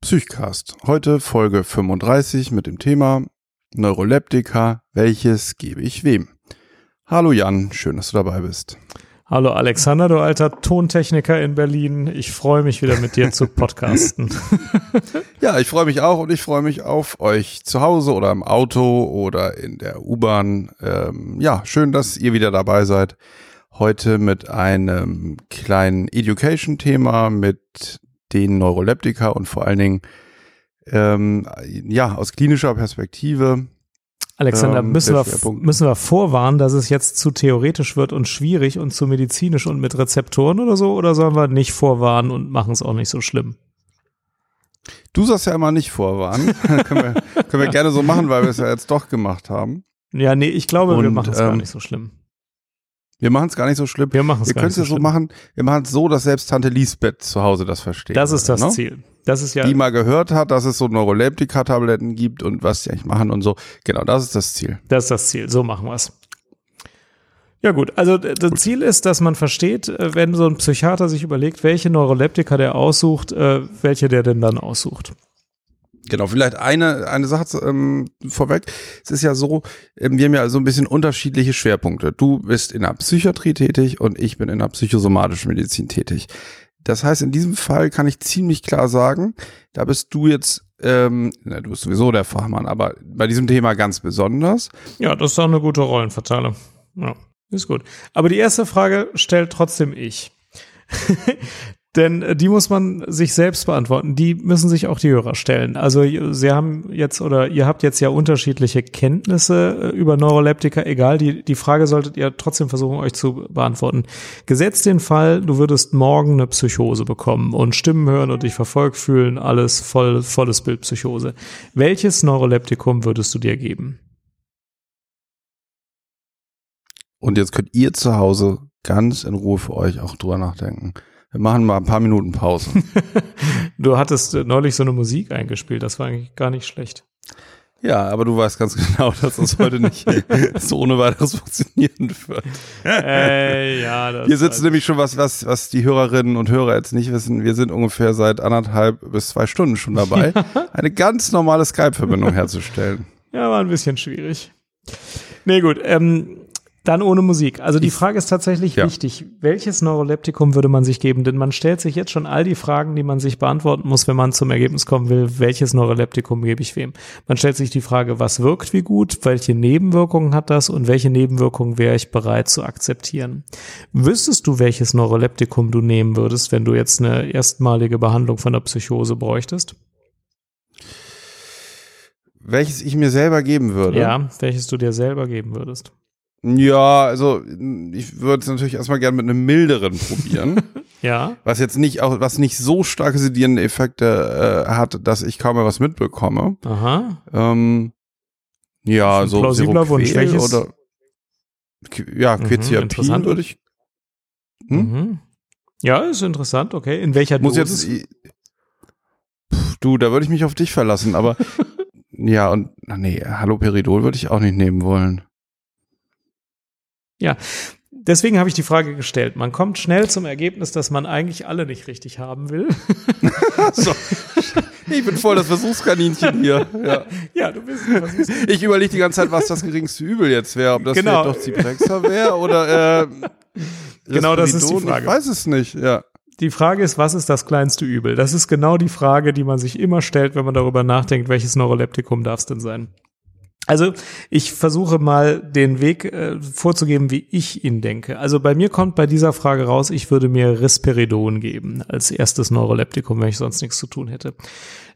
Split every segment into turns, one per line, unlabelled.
Psychcast. Heute Folge 35 mit dem Thema Neuroleptika. Welches gebe ich wem? Hallo Jan, schön, dass du dabei bist.
Hallo Alexander, du alter Tontechniker in Berlin. Ich freue mich wieder mit dir zu podcasten.
ja, ich freue mich auch und ich freue mich auf euch zu Hause oder im Auto oder in der U-Bahn. Ähm, ja, schön, dass ihr wieder dabei seid. Heute mit einem kleinen Education-Thema mit den Neuroleptika und vor allen Dingen ähm, ja aus klinischer Perspektive.
Alexander, ähm, müssen, wir, müssen wir vorwarnen, dass es jetzt zu theoretisch wird und schwierig und zu medizinisch und mit Rezeptoren oder so? Oder sollen wir nicht vorwarnen und machen es auch nicht so schlimm?
Du sagst ja immer nicht vorwarnen. können, wir, können wir gerne so machen, weil wir es ja jetzt doch gemacht haben.
Ja, nee, ich glaube, und, wir machen es ähm, gar nicht so schlimm.
Wir machen es gar nicht so schlimm.
Wir machen es
Wir können es ja so machen. Wir machen es so, dass selbst Tante Lisbeth zu Hause das versteht.
Das ist das ne? Ziel. Das ist ja.
Die mal gehört hat, dass es so Neuroleptika-Tabletten gibt und was die eigentlich machen und so. Genau, das ist das Ziel.
Das ist das Ziel. So machen wir es. Ja gut, also das Ziel ist, dass man versteht, äh, wenn so ein Psychiater sich überlegt, welche Neuroleptika der aussucht, äh, welche der denn dann aussucht.
Genau, vielleicht eine, eine Sache ähm, vorweg. Es ist ja so, ähm, wir haben ja so ein bisschen unterschiedliche Schwerpunkte. Du bist in der Psychiatrie tätig und ich bin in der psychosomatischen Medizin tätig. Das heißt, in diesem Fall kann ich ziemlich klar sagen, da bist du jetzt, ähm, na, du bist sowieso der Fachmann, aber bei diesem Thema ganz besonders.
Ja, das ist auch eine gute Rollenverteilung. Ja, ist gut. Aber die erste Frage stellt trotzdem ich. Denn äh, die muss man sich selbst beantworten. Die müssen sich auch die Hörer stellen. Also sie haben jetzt oder ihr habt jetzt ja unterschiedliche Kenntnisse äh, über Neuroleptika. Egal, die, die Frage solltet ihr trotzdem versuchen, euch zu beantworten. Gesetzt den Fall, du würdest morgen eine Psychose bekommen und Stimmen hören und dich verfolgt fühlen, alles voll, volles Bild Psychose. Welches Neuroleptikum würdest du dir geben?
Und jetzt könnt ihr zu Hause ganz in Ruhe für euch auch drüber nachdenken. Wir machen mal ein paar Minuten Pause.
du hattest neulich so eine Musik eingespielt, das war eigentlich gar nicht schlecht.
Ja, aber du weißt ganz genau, dass das heute nicht so ohne weiteres funktionieren wird.
Äh, ja, das
Hier sitzen nämlich schon was, was, was die Hörerinnen und Hörer jetzt nicht wissen. Wir sind ungefähr seit anderthalb bis zwei Stunden schon dabei, eine ganz normale Skype-Verbindung herzustellen.
Ja, war ein bisschen schwierig. Nee, gut. Ähm, dann ohne Musik. Also die Frage ist tatsächlich ja. wichtig. Welches Neuroleptikum würde man sich geben? Denn man stellt sich jetzt schon all die Fragen, die man sich beantworten muss, wenn man zum Ergebnis kommen will, welches Neuroleptikum gebe ich wem? Man stellt sich die Frage, was wirkt wie gut, welche Nebenwirkungen hat das und welche Nebenwirkungen wäre ich bereit zu akzeptieren? Wüsstest du, welches Neuroleptikum du nehmen würdest, wenn du jetzt eine erstmalige Behandlung von der Psychose bräuchtest?
Welches ich mir selber geben würde?
Ja, welches du dir selber geben würdest.
Ja, also ich würde es natürlich erstmal gerne mit einem milderen probieren.
ja.
Was jetzt nicht auch, was nicht so starke sedierende Effekte äh, hat, dass ich kaum mehr was mitbekomme.
Aha.
Ähm, ja, so
plausibler Wunsch. Welches?
Oder ja, Quetiapin mhm, würde ich.
Hm? Mhm. Ja, ist interessant. Okay, in welcher
Muss Dosis? jetzt pff, du, da würde ich mich auf dich verlassen. Aber ja und nee, Haloperidol würde ich auch nicht nehmen wollen.
Ja, deswegen habe ich die Frage gestellt. Man kommt schnell zum Ergebnis, dass man eigentlich alle nicht richtig haben will.
so. Ich bin voll das Versuchskaninchen hier. Ja,
ja du bist ein
Versuchskaninchen. Ich überlege die ganze Zeit, was das geringste Übel jetzt wäre. Ob das
genau.
doch Ciprexa wäre oder äh,
Genau, das ist die Frage.
Ich weiß es nicht, ja.
Die Frage ist, was ist das kleinste Übel? Das ist genau die Frage, die man sich immer stellt, wenn man darüber nachdenkt, welches Neuroleptikum darf es denn sein? Also ich versuche mal den Weg äh, vorzugeben, wie ich ihn denke. Also bei mir kommt bei dieser Frage raus, ich würde mir Risperidon geben als erstes Neuroleptikum, wenn ich sonst nichts zu tun hätte.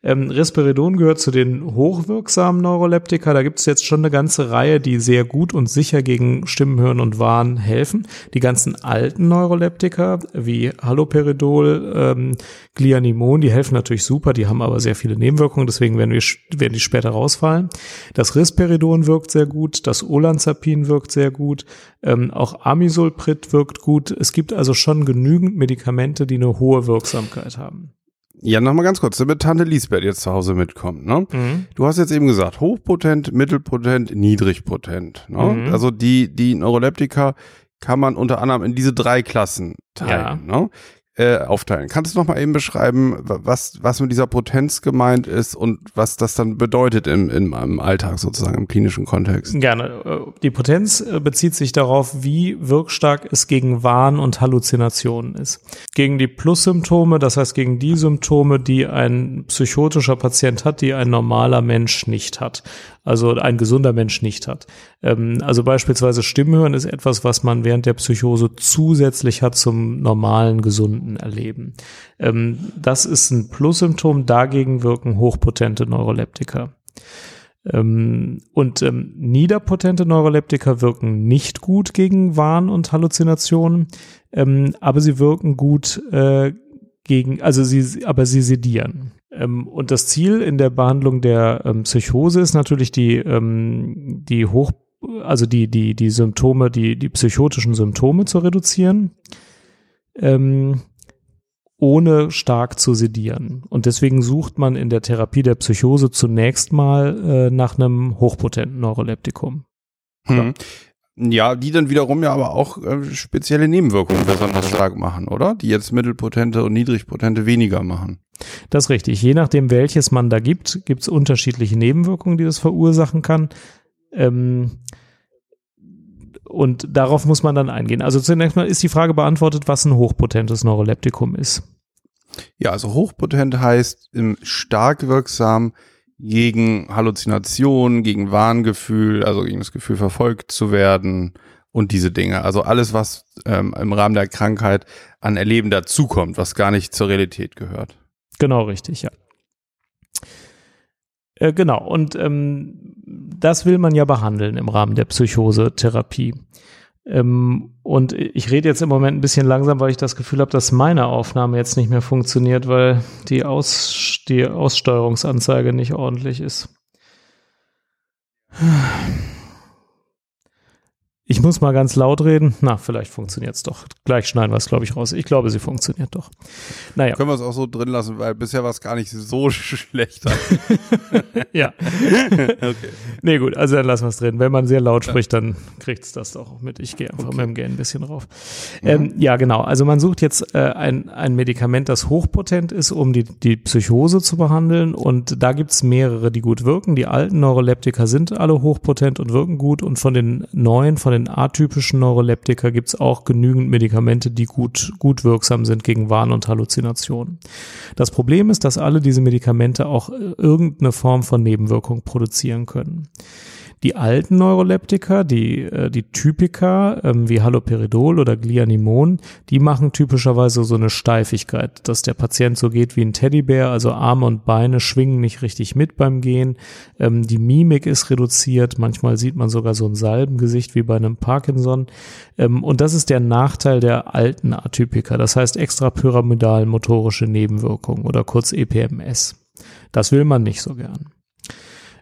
Ähm, Risperidon gehört zu den hochwirksamen Neuroleptika. Da gibt es jetzt schon eine ganze Reihe, die sehr gut und sicher gegen Stimmenhören und Wahn helfen. Die ganzen alten Neuroleptika wie Haloperidol, ähm, Glianimon, die helfen natürlich super, die haben aber sehr viele Nebenwirkungen, deswegen werden, wir, werden die später rausfallen. Das Risperidon wirkt sehr gut, das Olanzapin wirkt sehr gut, ähm, auch Amisulprid wirkt gut. Es gibt also schon genügend Medikamente, die eine hohe Wirksamkeit haben.
Ja, nochmal ganz kurz, damit Tante Lisbeth jetzt zu Hause mitkommt. Ne? Mhm. Du hast jetzt eben gesagt, hochpotent, mittelpotent, niedrigpotent. Ne? Mhm. Also die, die Neuroleptika kann man unter anderem in diese drei Klassen teilen. Ja. Ne? Äh, aufteilen. Kannst du noch mal eben beschreiben, was, was mit dieser Potenz gemeint ist und was das dann bedeutet im, im, im Alltag sozusagen, im klinischen Kontext?
Gerne. Äh, die Potenz äh, bezieht sich darauf, wie wirkstark es gegen Wahn und Halluzinationen ist. Gegen die Plus-Symptome, das heißt gegen die Symptome, die ein psychotischer Patient hat, die ein normaler Mensch nicht hat also ein gesunder Mensch nicht hat. Ähm, also beispielsweise Stimmhören ist etwas, was man während der Psychose zusätzlich hat zum normalen, gesunden Erleben. Ähm, das ist ein Plussymptom, dagegen wirken hochpotente Neuroleptika. Ähm, und ähm, niederpotente Neuroleptika wirken nicht gut gegen Wahn und Halluzinationen, ähm, aber sie wirken gut äh, gegen, also sie, aber sie sedieren. Ähm, und das Ziel in der Behandlung der ähm, Psychose ist natürlich die, ähm, die hoch, also die, die, die Symptome, die, die psychotischen Symptome zu reduzieren, ähm, ohne stark zu sedieren. Und deswegen sucht man in der Therapie der Psychose zunächst mal äh, nach einem hochpotenten Neuroleptikum.
Hm. Ja, die dann wiederum ja aber auch äh, spezielle Nebenwirkungen besonders stark machen, oder? Die jetzt mittelpotente und niedrigpotente weniger machen.
Das ist richtig. Je nachdem, welches man da gibt, gibt es unterschiedliche Nebenwirkungen, die das verursachen kann. Ähm, und darauf muss man dann eingehen. Also zunächst mal ist die Frage beantwortet, was ein hochpotentes Neuroleptikum ist.
Ja, also hochpotent heißt stark wirksam gegen Halluzinationen, gegen Wahngefühl, also gegen das Gefühl verfolgt zu werden und diese Dinge. Also alles, was ähm, im Rahmen der Krankheit an Erleben dazukommt, was gar nicht zur Realität gehört.
Genau, richtig, ja. Äh, genau, und ähm, das will man ja behandeln im Rahmen der Psychosetherapie. Ähm, und ich rede jetzt im Moment ein bisschen langsam, weil ich das Gefühl habe, dass meine Aufnahme jetzt nicht mehr funktioniert, weil die, Aus, die Aussteuerungsanzeige nicht ordentlich ist. Ich muss mal ganz laut reden. Na, vielleicht funktioniert es doch. Gleich schneiden wir es, glaube ich, raus. Ich glaube, sie funktioniert doch.
Naja. Können wir es auch so drin lassen, weil bisher war es gar nicht so schlecht.
ja. okay. Nee, gut, also dann lassen wir es drin. Wenn man sehr laut spricht, dann kriegt es das doch mit. Ich gehe einfach okay. mit dem Gain ein bisschen rauf. Mhm. Ähm, ja, genau. Also man sucht jetzt äh, ein, ein Medikament, das hochpotent ist, um die, die Psychose zu behandeln. Und da gibt es mehrere, die gut wirken. Die alten Neuroleptika sind alle hochpotent und wirken gut. Und von den neuen, von den den atypischen Neuroleptika gibt es auch genügend Medikamente, die gut, gut wirksam sind gegen Wahn und Halluzinationen. Das Problem ist, dass alle diese Medikamente auch irgendeine Form von Nebenwirkung produzieren können. Die alten Neuroleptika, die, äh, die Typika, ähm, wie Haloperidol oder Glianimon, die machen typischerweise so eine Steifigkeit, dass der Patient so geht wie ein Teddybär, also Arme und Beine schwingen nicht richtig mit beim Gehen. Ähm, die Mimik ist reduziert, manchmal sieht man sogar so ein Salbengesicht wie bei einem Parkinson. Ähm, und das ist der Nachteil der alten Atypika, das heißt extrapyramidal motorische Nebenwirkungen oder kurz EPMS. Das will man nicht so gern.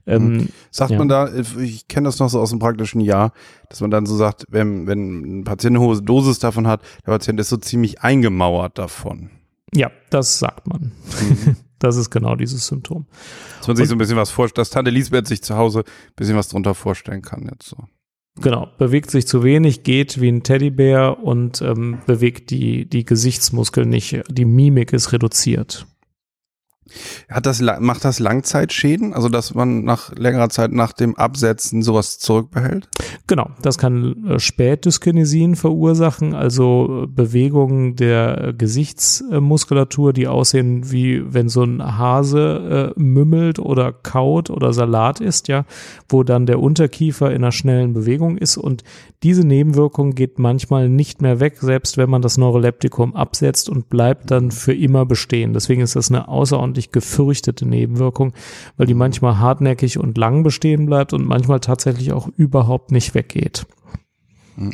Ähm, mhm. sagt ja. man da, ich kenne das noch so aus dem praktischen Jahr, dass man dann so sagt, wenn, wenn ein Patient eine hohe Dosis davon hat, der Patient ist so ziemlich eingemauert davon.
Ja, das sagt man. Mhm. Das ist genau dieses Symptom.
Dass man sich und, so ein bisschen was vorstellt, dass Tante Lisbeth sich zu Hause ein bisschen was drunter vorstellen kann jetzt so.
Genau, bewegt sich zu wenig, geht wie ein Teddybär und ähm, bewegt die, die Gesichtsmuskeln nicht. Die Mimik ist reduziert.
Hat das, macht das Langzeitschäden? Also, dass man nach längerer Zeit nach dem Absetzen sowas zurückbehält?
Genau. Das kann äh, Spätdyskinesien verursachen, also äh, Bewegungen der Gesichtsmuskulatur, die aussehen wie wenn so ein Hase äh, mümmelt oder kaut oder Salat isst, ja, wo dann der Unterkiefer in einer schnellen Bewegung ist und diese Nebenwirkung geht manchmal nicht mehr weg, selbst wenn man das Neuroleptikum absetzt und bleibt dann für immer bestehen. Deswegen ist das eine außerordentlich außerordentlich gefürchtete Nebenwirkung, weil die manchmal hartnäckig und lang bestehen bleibt und manchmal tatsächlich auch überhaupt nicht weggeht.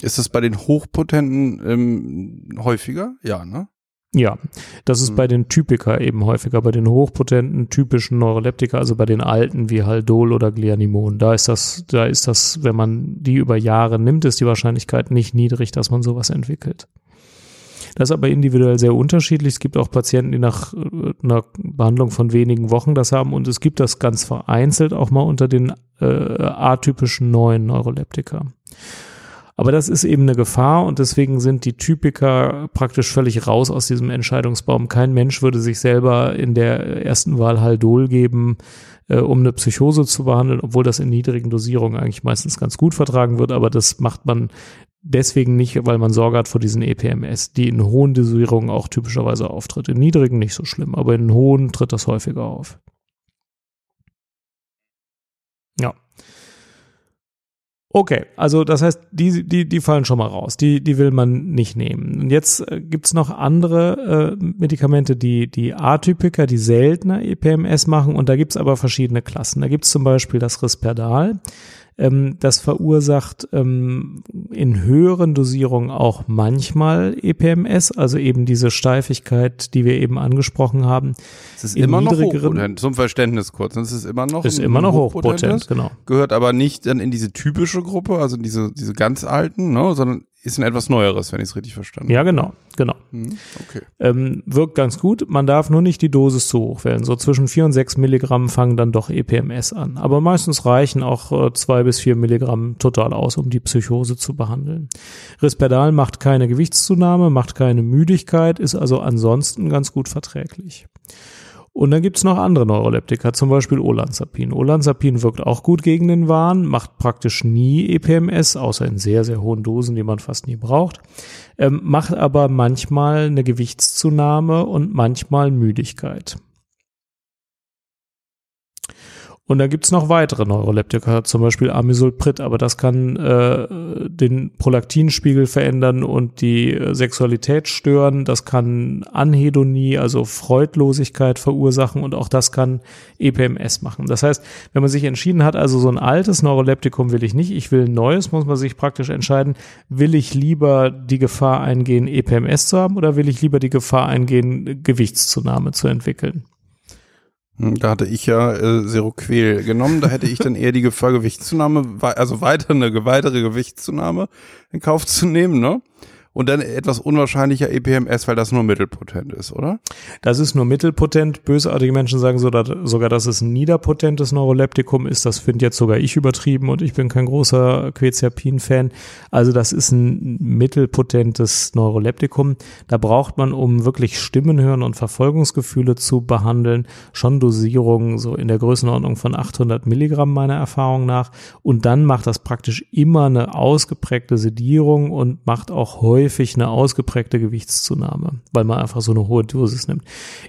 Ist es bei den Hochpotenten ähm, häufiger? Ja, ne?
Ja, das ist mhm. bei den Typika eben häufiger, bei den hochpotenten typischen Neuroleptika, also bei den alten wie Haldol oder Glianimon. Da ist das, da ist das, wenn man die über Jahre nimmt, ist die Wahrscheinlichkeit nicht niedrig, dass man sowas entwickelt. Das ist aber individuell sehr unterschiedlich. Es gibt auch Patienten, die nach einer äh, Behandlung von wenigen Wochen das haben und es gibt das ganz vereinzelt auch mal unter den äh, atypischen neuen Neuroleptika. Aber das ist eben eine Gefahr und deswegen sind die Typiker praktisch völlig raus aus diesem Entscheidungsbaum. Kein Mensch würde sich selber in der ersten Wahl Haldol geben, äh, um eine Psychose zu behandeln, obwohl das in niedrigen Dosierungen eigentlich meistens ganz gut vertragen wird. Aber das macht man deswegen nicht, weil man Sorge hat vor diesen EPMS, die in hohen Dosierungen auch typischerweise auftritt. In niedrigen nicht so schlimm, aber in hohen tritt das häufiger auf. Ja. Okay, also das heißt, die, die, die fallen schon mal raus. Die, die will man nicht nehmen. Und jetzt äh, gibt's noch andere äh, Medikamente, die, die Atypiker, die seltener EPMS machen. Und da gibt's aber verschiedene Klassen. Da gibt's zum Beispiel das Risperdal. Ähm, das verursacht ähm, in höheren Dosierungen auch manchmal EPMS, also eben diese Steifigkeit, die wir eben angesprochen haben.
Es ist immer noch hochpotent, zum Verständnis kurz. Es ist immer noch,
ist immer noch hochpotent, genau.
Gehört aber nicht dann in diese typische Gruppe, also diese, diese ganz alten, ne, sondern ist ein etwas Neueres, wenn ich es richtig verstanden
habe. Ja, genau, genau.
Hm, okay.
Ähm, wirkt ganz gut. Man darf nur nicht die Dosis zu hoch wählen. So zwischen vier und sechs Milligramm fangen dann doch EPMS an. Aber meistens reichen auch äh, zwei bis vier Milligramm total aus, um die Psychose zu behandeln. Risperdal macht keine Gewichtszunahme, macht keine Müdigkeit, ist also ansonsten ganz gut verträglich. Und dann gibt's noch andere Neuroleptika, zum Beispiel Olanzapin. Olanzapin wirkt auch gut gegen den Wahn, macht praktisch nie EPMS, außer in sehr, sehr hohen Dosen, die man fast nie braucht, ähm, macht aber manchmal eine Gewichtszunahme und manchmal Müdigkeit. Und dann gibt's noch weitere Neuroleptika, zum Beispiel Amisulprid, aber das kann äh, den Prolaktinspiegel verändern und die Sexualität stören. Das kann Anhedonie, also Freudlosigkeit verursachen und auch das kann EPMS machen. Das heißt, wenn man sich entschieden hat, also so ein altes Neuroleptikum will ich nicht, ich will ein neues, muss man sich praktisch entscheiden, will ich lieber die Gefahr eingehen, EPMS zu haben oder will ich lieber die Gefahr eingehen, Gewichtszunahme zu entwickeln?
Hm, da hatte ich ja äh, Seroquel genommen. Da hätte ich dann eher die Gefahr, Gewichtszunahme, also weiter eine weitere Gewichtszunahme in Kauf zu nehmen, ne? Und dann etwas unwahrscheinlicher EPMS, weil das nur mittelpotent ist, oder?
Das ist nur mittelpotent. Bösartige Menschen sagen sogar, dass es ein niederpotentes Neuroleptikum ist. Das finde jetzt sogar ich übertrieben und ich bin kein großer Quetiapin-Fan. Also das ist ein mittelpotentes Neuroleptikum. Da braucht man, um wirklich Stimmen hören und Verfolgungsgefühle zu behandeln, schon Dosierungen so in der Größenordnung von 800 Milligramm meiner Erfahrung nach. Und dann macht das praktisch immer eine ausgeprägte Sedierung und macht auch häufig häufig eine ausgeprägte Gewichtszunahme, weil man einfach so eine hohe Dosis nimmt.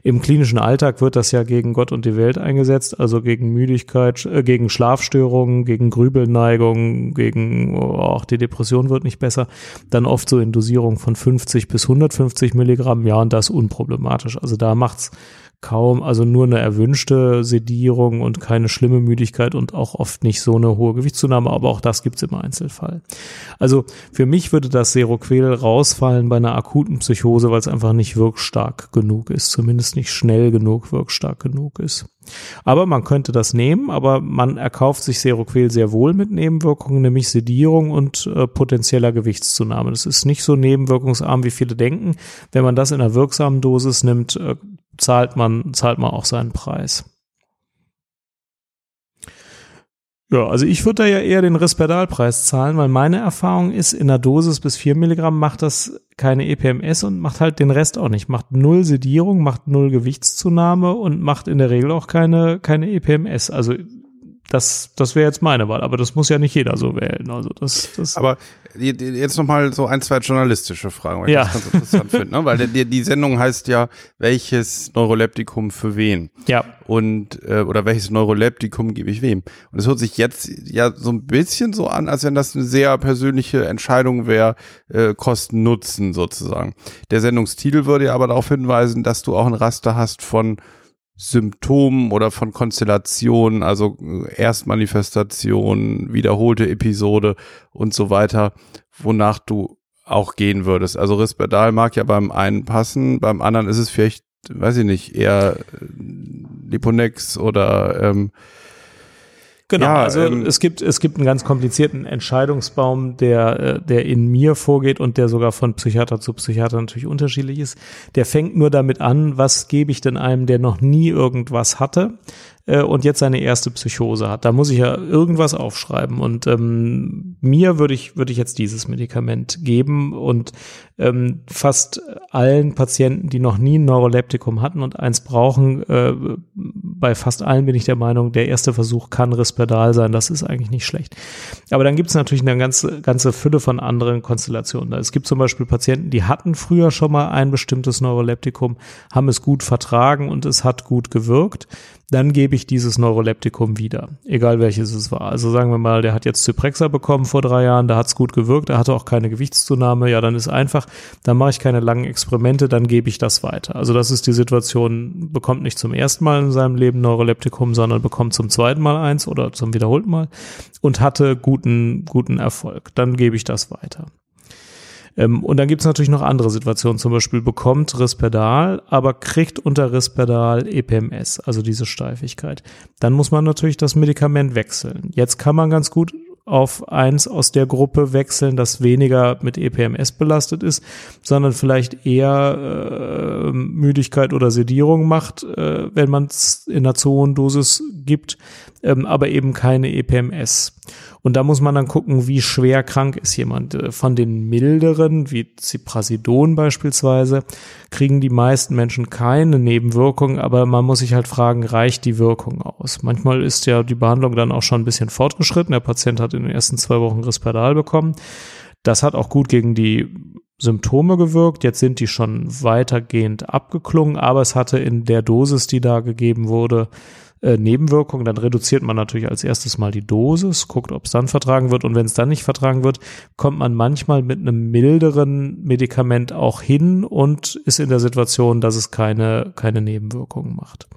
Im klinischen Alltag wird das ja gegen Gott und die Welt eingesetzt, also gegen Müdigkeit, äh, gegen Schlafstörungen, gegen Grübelneigung, gegen oh, auch die Depression wird nicht besser. Dann oft so in Dosierung von 50 bis 150 Milligramm, ja, und das unproblematisch. Also da macht's kaum, also nur eine erwünschte Sedierung und keine schlimme Müdigkeit und auch oft nicht so eine hohe Gewichtszunahme, aber auch das gibt's im Einzelfall. Also für mich würde das Seroquel rausfallen bei einer akuten Psychose, weil es einfach nicht wirkstark genug ist, zumindest nicht schnell genug wirkstark genug ist. Aber man könnte das nehmen, aber man erkauft sich Seroquel sehr wohl mit Nebenwirkungen, nämlich Sedierung und äh, potenzieller Gewichtszunahme. Das ist nicht so nebenwirkungsarm, wie viele denken. Wenn man das in einer wirksamen Dosis nimmt, äh, zahlt man, zahlt man auch seinen Preis. Ja, also ich würde da ja eher den Risperdalpreis zahlen, weil meine Erfahrung ist, in einer Dosis bis vier Milligramm macht das keine EPMS und macht halt den Rest auch nicht. Macht null Sedierung, macht null Gewichtszunahme und macht in der Regel auch keine, keine EPMS. Also das, das wäre jetzt meine Wahl, aber das muss ja nicht jeder so wählen. Also das, das
aber jetzt nochmal so ein, zwei journalistische Fragen, weil
ja.
ich das ganz interessant finde, ne? weil die, die Sendung heißt ja, welches Neuroleptikum für wen?
Ja.
Und, äh, oder welches Neuroleptikum gebe ich wem? Und es hört sich jetzt ja so ein bisschen so an, als wenn das eine sehr persönliche Entscheidung wäre, äh, Kosten-Nutzen sozusagen. Der Sendungstitel würde ja aber darauf hinweisen, dass du auch ein Raster hast von Symptomen oder von Konstellationen, also äh, Erstmanifestation, wiederholte Episode und so weiter, wonach du auch gehen würdest. Also Risperdal mag ja beim einen passen, beim anderen ist es vielleicht, weiß ich nicht, eher äh, Liponex oder ähm,
Genau, ja, also ähm, es gibt es gibt einen ganz komplizierten Entscheidungsbaum, der äh, der in mir vorgeht und der sogar von Psychiater zu Psychiater natürlich unterschiedlich ist. Der fängt nur damit an, was gebe ich denn einem, der noch nie irgendwas hatte, äh, und jetzt seine erste Psychose hat. Da muss ich ja irgendwas aufschreiben. Und ähm, mir würde ich, würde ich jetzt dieses Medikament geben und ähm, fast allen Patienten, die noch nie ein Neuroleptikum hatten und eins brauchen, äh, bei fast allen bin ich der Meinung, der erste Versuch kann Risperdal sein. Das ist eigentlich nicht schlecht. Aber dann gibt es natürlich eine ganze, ganze Fülle von anderen Konstellationen. Es gibt zum Beispiel Patienten, die hatten früher schon mal ein bestimmtes Neuroleptikum, haben es gut vertragen und es hat gut gewirkt dann gebe ich dieses Neuroleptikum wieder, egal welches es war. Also sagen wir mal, der hat jetzt Zyprexa bekommen vor drei Jahren, da hat es gut gewirkt, er hatte auch keine Gewichtszunahme, ja, dann ist einfach, dann mache ich keine langen Experimente, dann gebe ich das weiter. Also das ist die Situation, bekommt nicht zum ersten Mal in seinem Leben Neuroleptikum, sondern bekommt zum zweiten Mal eins oder zum wiederholten Mal und hatte guten, guten Erfolg. Dann gebe ich das weiter. Ähm, und dann gibt es natürlich noch andere Situationen, zum Beispiel bekommt Risperdal, aber kriegt unter Risperdal EPMS, also diese Steifigkeit. Dann muss man natürlich das Medikament wechseln. Jetzt kann man ganz gut auf eins aus der Gruppe wechseln, das weniger mit EPMS belastet ist, sondern vielleicht eher äh, Müdigkeit oder Sedierung macht, äh, wenn man es in einer zu hohen Dosis gibt, ähm, aber eben keine EPMS. Und da muss man dann gucken, wie schwer krank ist jemand. Äh, von den milderen, wie Ziprasidon beispielsweise, kriegen die meisten Menschen keine Nebenwirkungen, aber man muss sich halt fragen, reicht die Wirkung aus? Manchmal ist ja die Behandlung dann auch schon ein bisschen fortgeschritten. Der Patient hat in den ersten zwei Wochen Risperdal bekommen. Das hat auch gut gegen die Symptome gewirkt. Jetzt sind die schon weitergehend abgeklungen, aber es hatte in der Dosis, die da gegeben wurde, äh, Nebenwirkungen, dann reduziert man natürlich als erstes mal die Dosis, guckt, ob es dann vertragen wird und wenn es dann nicht vertragen wird, kommt man manchmal mit einem milderen Medikament auch hin und ist in der Situation, dass es keine, keine Nebenwirkungen macht.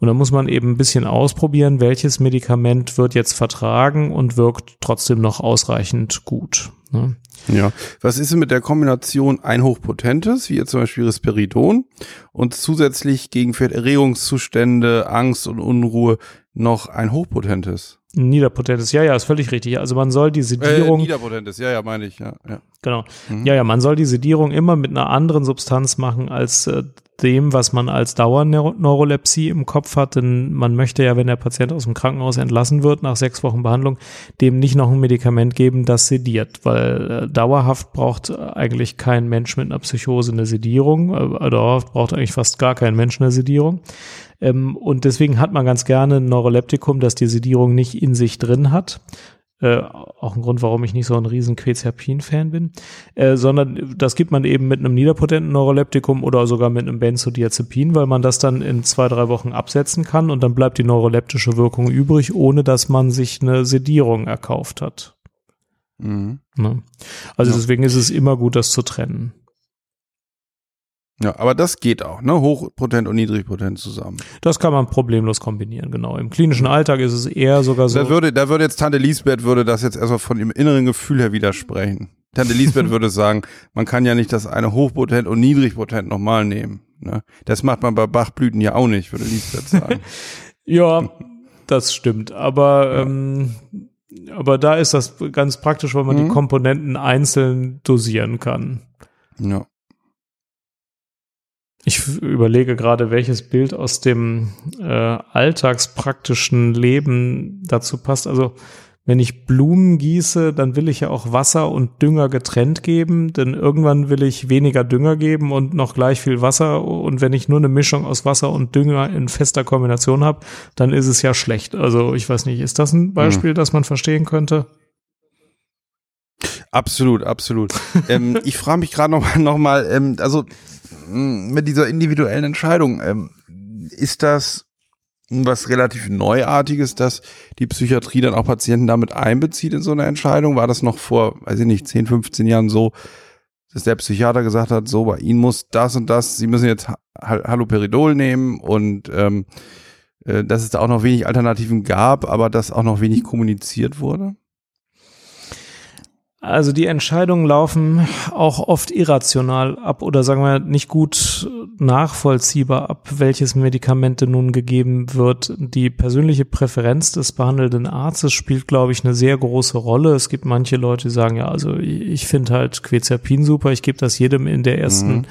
Und dann muss man eben ein bisschen ausprobieren, welches Medikament wird jetzt vertragen und wirkt trotzdem noch ausreichend gut. Ne?
Ja, was ist denn mit der Kombination ein hochpotentes, wie jetzt zum Beispiel Risperidon, und zusätzlich gegen Erregungszustände, Angst und Unruhe noch ein hochpotentes?
Niederpotentes, ja, ja, ist völlig richtig. Also man soll die Sedierung.
Äh, niederpotentes, ja, ja, meine ich, ja. ja.
Genau. Mhm. Ja, ja, man soll die Sedierung immer mit einer anderen Substanz machen als äh, dem, was man als Dauerneurolepsie im Kopf hat. Denn man möchte ja, wenn der Patient aus dem Krankenhaus entlassen wird nach sechs Wochen Behandlung, dem nicht noch ein Medikament geben, das sediert. Weil äh, dauerhaft braucht eigentlich kein Mensch mit einer Psychose eine Sedierung. Äh, dauerhaft braucht eigentlich fast gar kein Mensch eine Sedierung. Ähm, und deswegen hat man ganz gerne ein Neuroleptikum, das die Sedierung nicht in sich drin hat äh, auch ein Grund, warum ich nicht so ein riesen Quetiapin-Fan bin, äh, sondern das gibt man eben mit einem niederpotenten Neuroleptikum oder sogar mit einem Benzodiazepin, weil man das dann in zwei, drei Wochen absetzen kann und dann bleibt die neuroleptische Wirkung übrig, ohne dass man sich eine Sedierung erkauft hat. Mhm. Ne? Also ja. deswegen ist es immer gut, das zu trennen.
Ja, aber das geht auch, ne? Hochpotent und niedrigpotent zusammen.
Das kann man problemlos kombinieren, genau. Im klinischen Alltag ist es eher sogar so.
Da würde, da würde jetzt Tante Lisbeth würde das jetzt erstmal von ihrem inneren Gefühl her widersprechen. Tante Lisbeth würde sagen, man kann ja nicht das eine hochpotent und niedrigpotent nochmal nehmen. Ne? Das macht man bei Bachblüten ja auch nicht, würde Lisbeth sagen.
ja, das stimmt. Aber ja. ähm, aber da ist das ganz praktisch, weil man mhm. die Komponenten einzeln dosieren kann.
Ja.
Ich überlege gerade, welches Bild aus dem äh, alltagspraktischen Leben dazu passt. Also wenn ich Blumen gieße, dann will ich ja auch Wasser und Dünger getrennt geben, denn irgendwann will ich weniger Dünger geben und noch gleich viel Wasser. Und wenn ich nur eine Mischung aus Wasser und Dünger in fester Kombination habe, dann ist es ja schlecht. Also ich weiß nicht, ist das ein Beispiel, mhm. das man verstehen könnte?
Absolut, absolut. ähm, ich frage mich gerade noch, noch mal, ähm, also mit dieser individuellen Entscheidung, ähm, ist das was relativ Neuartiges, dass die Psychiatrie dann auch Patienten damit einbezieht in so eine Entscheidung? War das noch vor, weiß ich nicht, 10, 15 Jahren so, dass der Psychiater gesagt hat, so bei Ihnen muss das und das, Sie müssen jetzt Haloperidol nehmen und ähm, äh, dass es da auch noch wenig Alternativen gab, aber dass auch noch wenig kommuniziert wurde?
Also die Entscheidungen laufen auch oft irrational ab oder sagen wir nicht gut nachvollziehbar ab, welches Medikamente nun gegeben wird. Die persönliche Präferenz des behandelnden Arztes spielt, glaube ich, eine sehr große Rolle. Es gibt manche Leute, die sagen, ja, also ich finde halt Quetiapin super, ich gebe das jedem in der ersten mhm.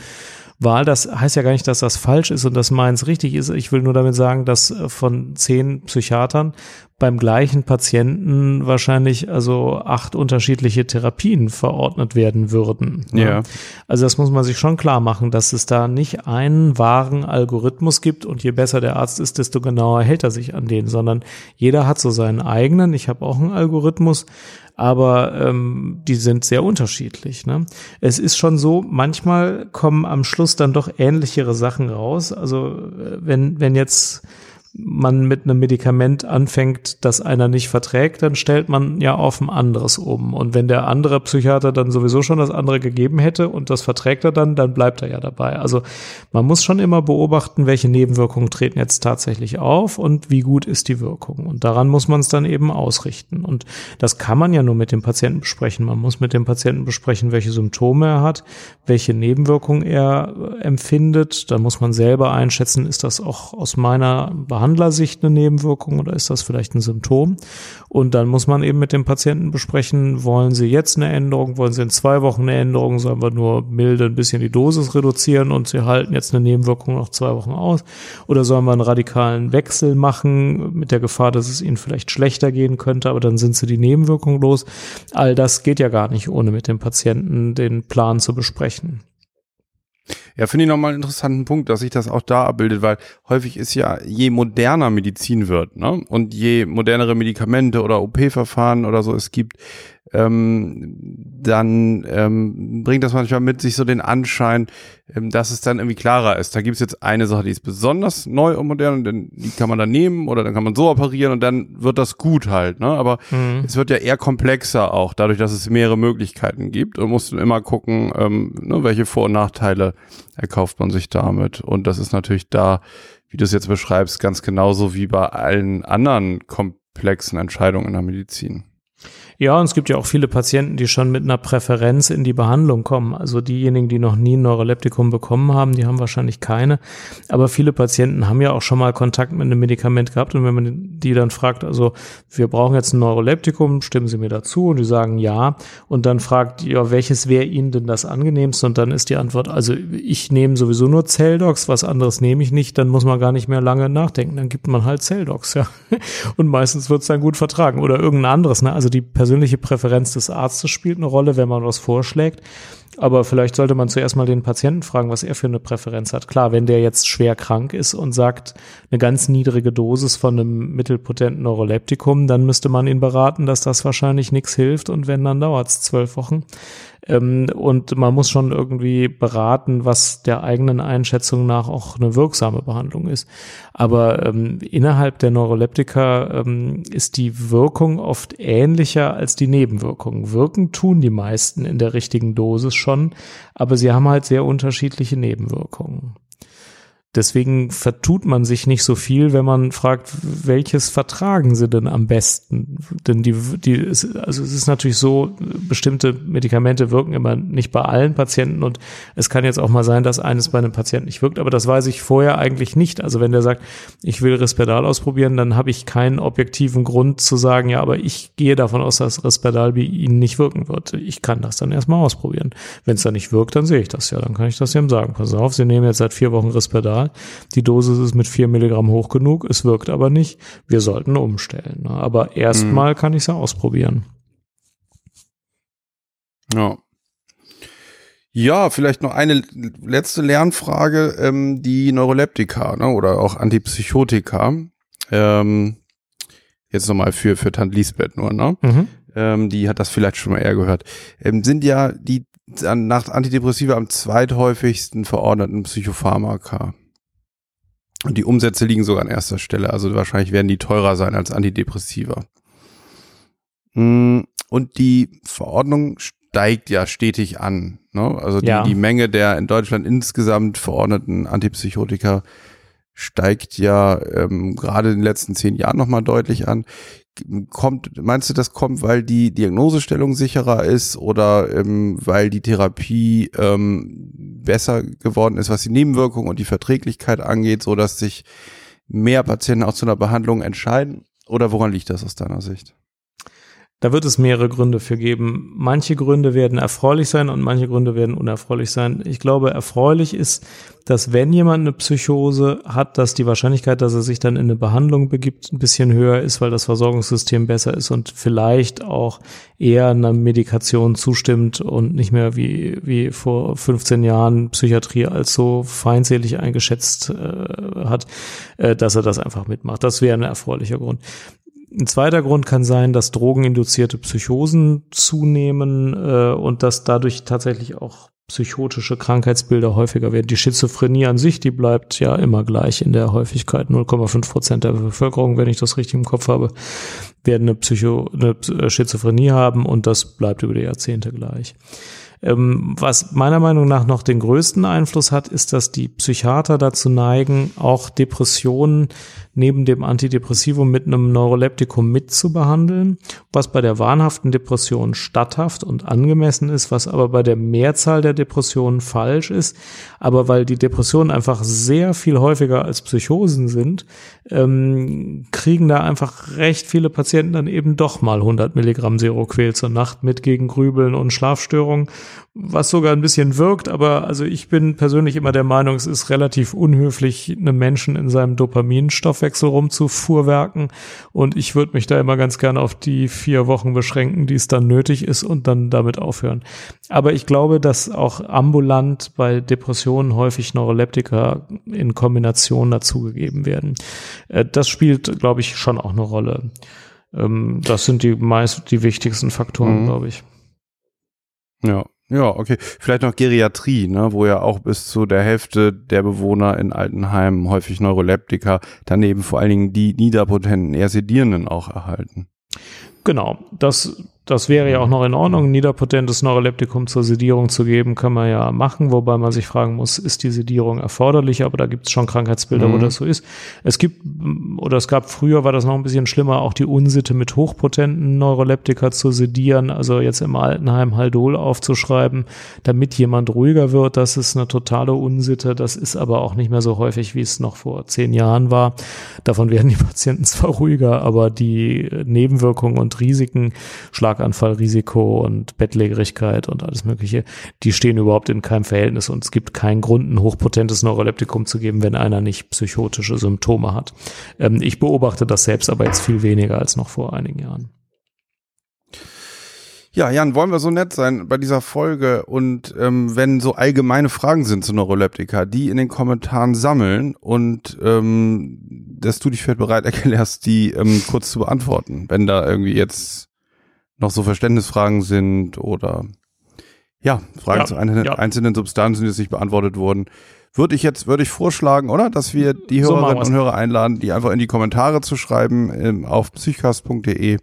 Wahl. Das heißt ja gar nicht, dass das falsch ist und dass meins richtig ist. Ich will nur damit sagen, dass äh, von zehn Psychiatern beim gleichen Patienten wahrscheinlich also acht unterschiedliche Therapien verordnet werden würden.
Ne? Ja.
Also das muss man sich schon klar machen, dass es da nicht einen wahren Algorithmus gibt und je besser der Arzt ist, desto genauer hält er sich an den, sondern jeder hat so seinen eigenen. Ich habe auch einen Algorithmus, aber ähm, die sind sehr unterschiedlich. Ne? Es ist schon so, manchmal kommen am Schluss dann doch ähnlichere Sachen raus. Also äh, wenn, wenn jetzt man mit einem Medikament anfängt, das einer nicht verträgt, dann stellt man ja auf ein anderes um. Und wenn der andere Psychiater dann sowieso schon das andere gegeben hätte und das verträgt er dann, dann bleibt er ja dabei. Also man muss schon immer beobachten, welche Nebenwirkungen treten jetzt tatsächlich auf und wie gut ist die Wirkung. Und daran muss man es dann eben ausrichten. Und das kann man ja nur mit dem Patienten besprechen. Man muss mit dem Patienten besprechen, welche Symptome er hat, welche Nebenwirkungen er empfindet. Da muss man selber einschätzen, ist das auch aus meiner Behandlersicht eine Nebenwirkung oder ist das vielleicht ein Symptom? Und dann muss man eben mit dem Patienten besprechen, wollen Sie jetzt eine Änderung, wollen Sie in zwei Wochen eine Änderung, sollen wir nur milde ein bisschen die Dosis reduzieren und Sie halten jetzt eine Nebenwirkung noch zwei Wochen aus? Oder sollen wir einen radikalen Wechsel machen mit der Gefahr, dass es Ihnen vielleicht schlechter gehen könnte, aber dann sind Sie die Nebenwirkung los? All das geht ja gar nicht, ohne mit dem Patienten den Plan zu besprechen.
Ja, finde ich nochmal einen interessanten Punkt, dass sich das auch da abbildet, weil häufig ist ja, je moderner Medizin wird, ne, und je modernere Medikamente oder OP-Verfahren oder so es gibt, ähm, dann ähm, bringt das manchmal mit sich so den Anschein, ähm, dass es dann irgendwie klarer ist. Da gibt es jetzt eine Sache, die ist besonders neu und modern und dann, die kann man dann nehmen oder dann kann man so operieren und dann wird das gut halt. Ne? Aber mhm. es wird ja eher komplexer auch, dadurch, dass es mehrere Möglichkeiten gibt und musst immer gucken, ähm, ne, welche Vor- und Nachteile erkauft man sich damit. Und das ist natürlich da, wie du es jetzt beschreibst, ganz genauso wie bei allen anderen komplexen Entscheidungen in der Medizin.
Ja, und es gibt ja auch viele Patienten, die schon mit einer Präferenz in die Behandlung kommen. Also diejenigen, die noch nie ein Neuroleptikum bekommen haben, die haben wahrscheinlich keine. Aber viele Patienten haben ja auch schon mal Kontakt mit einem Medikament gehabt. Und wenn man die dann fragt, also wir brauchen jetzt ein Neuroleptikum, stimmen Sie mir dazu? Und die sagen ja. Und dann fragt, ja, welches wäre Ihnen denn das angenehmste? Und dann ist die Antwort, also ich nehme sowieso nur Zelldocs, was anderes nehme ich nicht. Dann muss man gar nicht mehr lange nachdenken. Dann gibt man halt Zelldocs, ja. Und meistens wird es dann gut vertragen. Oder irgendein anderes, ne? Also die Person persönliche Präferenz des Arztes spielt eine Rolle, wenn man was vorschlägt. Aber vielleicht sollte man zuerst mal den Patienten fragen, was er für eine Präferenz hat. Klar, wenn der jetzt schwer krank ist und sagt, eine ganz niedrige Dosis von einem mittelpotenten Neuroleptikum, dann müsste man ihn beraten, dass das wahrscheinlich nichts hilft und wenn, dann dauert es zwölf Wochen. Ähm, und man muss schon irgendwie beraten, was der eigenen Einschätzung nach auch eine wirksame Behandlung ist. Aber ähm, innerhalb der Neuroleptika ähm, ist die Wirkung oft ähnlicher als die Nebenwirkungen. Wirken tun die meisten in der richtigen Dosis schon, aber sie haben halt sehr unterschiedliche Nebenwirkungen. Deswegen vertut man sich nicht so viel, wenn man fragt, welches vertragen sie denn am besten? Denn die, die, also es ist natürlich so, bestimmte Medikamente wirken immer nicht bei allen Patienten und es kann jetzt auch mal sein, dass eines bei einem Patienten nicht wirkt, aber das weiß ich vorher eigentlich nicht. Also wenn der sagt, ich will Risperdal ausprobieren, dann habe ich keinen objektiven Grund zu sagen, ja, aber ich gehe davon aus, dass Risperdal bei Ihnen nicht wirken wird. Ich kann das dann erstmal ausprobieren. Wenn es dann nicht wirkt, dann sehe ich das ja. Dann kann ich das ihm sagen. Pass auf, Sie nehmen jetzt seit vier Wochen Risperdal Material. Die Dosis ist mit vier Milligramm hoch genug, es wirkt aber nicht. Wir sollten umstellen. Ne? Aber erstmal mhm. kann ich es ja ausprobieren.
Ja. Ja, vielleicht noch eine letzte Lernfrage, ähm, die Neuroleptika ne, oder auch Antipsychotika. Ähm, jetzt nochmal für, für Tant Lisbeth nur, ne? Mhm. Ähm, die hat das vielleicht schon mal eher gehört. Ähm, sind ja die nach Antidepressiva am zweithäufigsten verordneten Psychopharmaka. Und die Umsätze liegen sogar an erster Stelle. Also wahrscheinlich werden die teurer sein als Antidepressiva. Mm, und die Verordnung steigt ja stetig an. Ne? Also die, ja. die Menge der in Deutschland insgesamt verordneten Antipsychotika steigt ja ähm, gerade in den letzten zehn Jahren nochmal deutlich an kommt, meinst du, das kommt, weil die Diagnosestellung sicherer ist oder ähm, weil die Therapie ähm, besser geworden ist, was die Nebenwirkungen und die Verträglichkeit angeht, so dass sich mehr Patienten auch zu einer Behandlung entscheiden? Oder woran liegt das aus deiner Sicht?
Da wird es mehrere Gründe für geben. Manche Gründe werden erfreulich sein und manche Gründe werden unerfreulich sein. Ich glaube, erfreulich ist, dass wenn jemand eine Psychose hat, dass die Wahrscheinlichkeit, dass er sich dann in eine Behandlung begibt, ein bisschen höher ist, weil das Versorgungssystem besser ist und vielleicht auch eher einer Medikation zustimmt und nicht mehr wie, wie vor 15 Jahren Psychiatrie als so feindselig eingeschätzt äh, hat, äh, dass er das einfach mitmacht. Das wäre ein erfreulicher Grund. Ein zweiter Grund kann sein, dass drogeninduzierte Psychosen zunehmen äh, und dass dadurch tatsächlich auch psychotische Krankheitsbilder häufiger werden. Die Schizophrenie an sich, die bleibt ja immer gleich in der Häufigkeit. 0,5 Prozent der Bevölkerung, wenn ich das richtig im Kopf habe, werden eine, Psycho eine Schizophrenie haben und das bleibt über die Jahrzehnte gleich. Ähm, was meiner Meinung nach noch den größten Einfluss hat, ist, dass die Psychiater dazu neigen, auch Depressionen neben dem Antidepressivum mit einem Neuroleptikum mitzubehandeln, was bei der wahnhaften Depression statthaft und angemessen ist, was aber bei der Mehrzahl der Depressionen falsch ist. Aber weil die Depressionen einfach sehr viel häufiger als Psychosen sind, ähm, kriegen da einfach recht viele Patienten dann eben doch mal 100 Milligramm Seroquel zur Nacht mit gegen Grübeln und Schlafstörungen was sogar ein bisschen wirkt, aber also ich bin persönlich immer der Meinung, es ist relativ unhöflich, einem Menschen in seinem Dopaminstoffwechsel rumzufuhrwerken und ich würde mich da immer ganz gerne auf die vier Wochen beschränken, die es dann nötig ist und dann damit aufhören. Aber ich glaube, dass auch ambulant bei Depressionen häufig Neuroleptika in Kombination dazugegeben werden. Äh, das spielt, glaube ich, schon auch eine Rolle. Ähm, das sind die meist die wichtigsten Faktoren, mhm. glaube ich.
Ja, ja, okay. Vielleicht noch Geriatrie, ne, wo ja auch bis zu der Hälfte der Bewohner in Altenheimen häufig Neuroleptika, daneben vor allen Dingen die niederpotenten, eher Sedierenden auch erhalten.
Genau, das das wäre ja auch noch in Ordnung. Ein niederpotentes Neuroleptikum zur Sedierung zu geben, kann man ja machen, wobei man sich fragen muss, ist die Sedierung erforderlich? Aber da gibt es schon Krankheitsbilder, mhm. wo das so ist. Es gibt, oder es gab früher, war das noch ein bisschen schlimmer, auch die Unsitte mit hochpotenten Neuroleptika zu sedieren, also jetzt im Altenheim Haldol aufzuschreiben, damit jemand ruhiger wird. Das ist eine totale Unsitte. Das ist aber auch nicht mehr so häufig, wie es noch vor zehn Jahren war. Davon werden die Patienten zwar ruhiger, aber die Nebenwirkungen und Risiken, Schlag Schlaganfallrisiko und Bettlägerigkeit und alles Mögliche, die stehen überhaupt in keinem Verhältnis und es gibt keinen Grund, ein hochpotentes Neuroleptikum zu geben, wenn einer nicht psychotische Symptome hat. Ähm, ich beobachte das selbst aber jetzt viel weniger als noch vor einigen Jahren.
Ja, Jan, wollen wir so nett sein bei dieser Folge und ähm, wenn so allgemeine Fragen sind zu Neuroleptika, die in den Kommentaren sammeln und ähm, dass du dich vielleicht bereit erklärst, die ähm, kurz zu beantworten, wenn da irgendwie jetzt noch so Verständnisfragen sind oder ja, Fragen ja, zu einzelnen, ja. einzelnen Substanzen, die jetzt nicht beantwortet wurden, würde ich jetzt, würde ich vorschlagen, oder? Dass wir die Hörerinnen so und Hörer einladen, die einfach in die Kommentare zu schreiben ähm, auf psychcast.de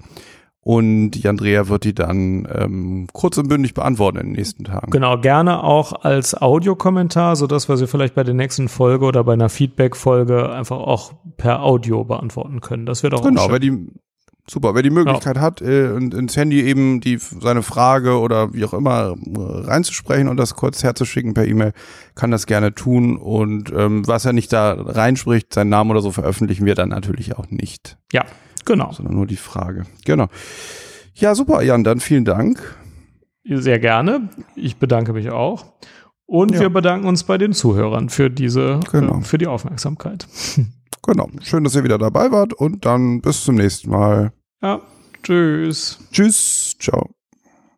und die Andrea wird die dann ähm, kurz und bündig beantworten in den nächsten Tagen.
Genau, gerne auch als Audiokommentar, sodass wir sie vielleicht bei der nächsten Folge oder bei einer Feedback-Folge einfach auch per Audio beantworten können. Das wird auch
Genau, weil die, Super, wer die Möglichkeit ja. hat, äh, ins Handy eben die seine Frage oder wie auch immer äh, reinzusprechen und das kurz herzuschicken per E-Mail, kann das gerne tun. Und ähm, was er nicht da reinspricht, seinen Namen oder so veröffentlichen wir dann natürlich auch nicht.
Ja, genau.
Sondern nur die Frage. Genau. Ja, super, Jan, dann vielen Dank.
Sehr gerne. Ich bedanke mich auch. Und ja. wir bedanken uns bei den Zuhörern für diese, genau. für die Aufmerksamkeit.
Genau. Schön, dass ihr wieder dabei wart und dann bis zum nächsten Mal.
Ja. Tschüss.
Tschüss. Ciao.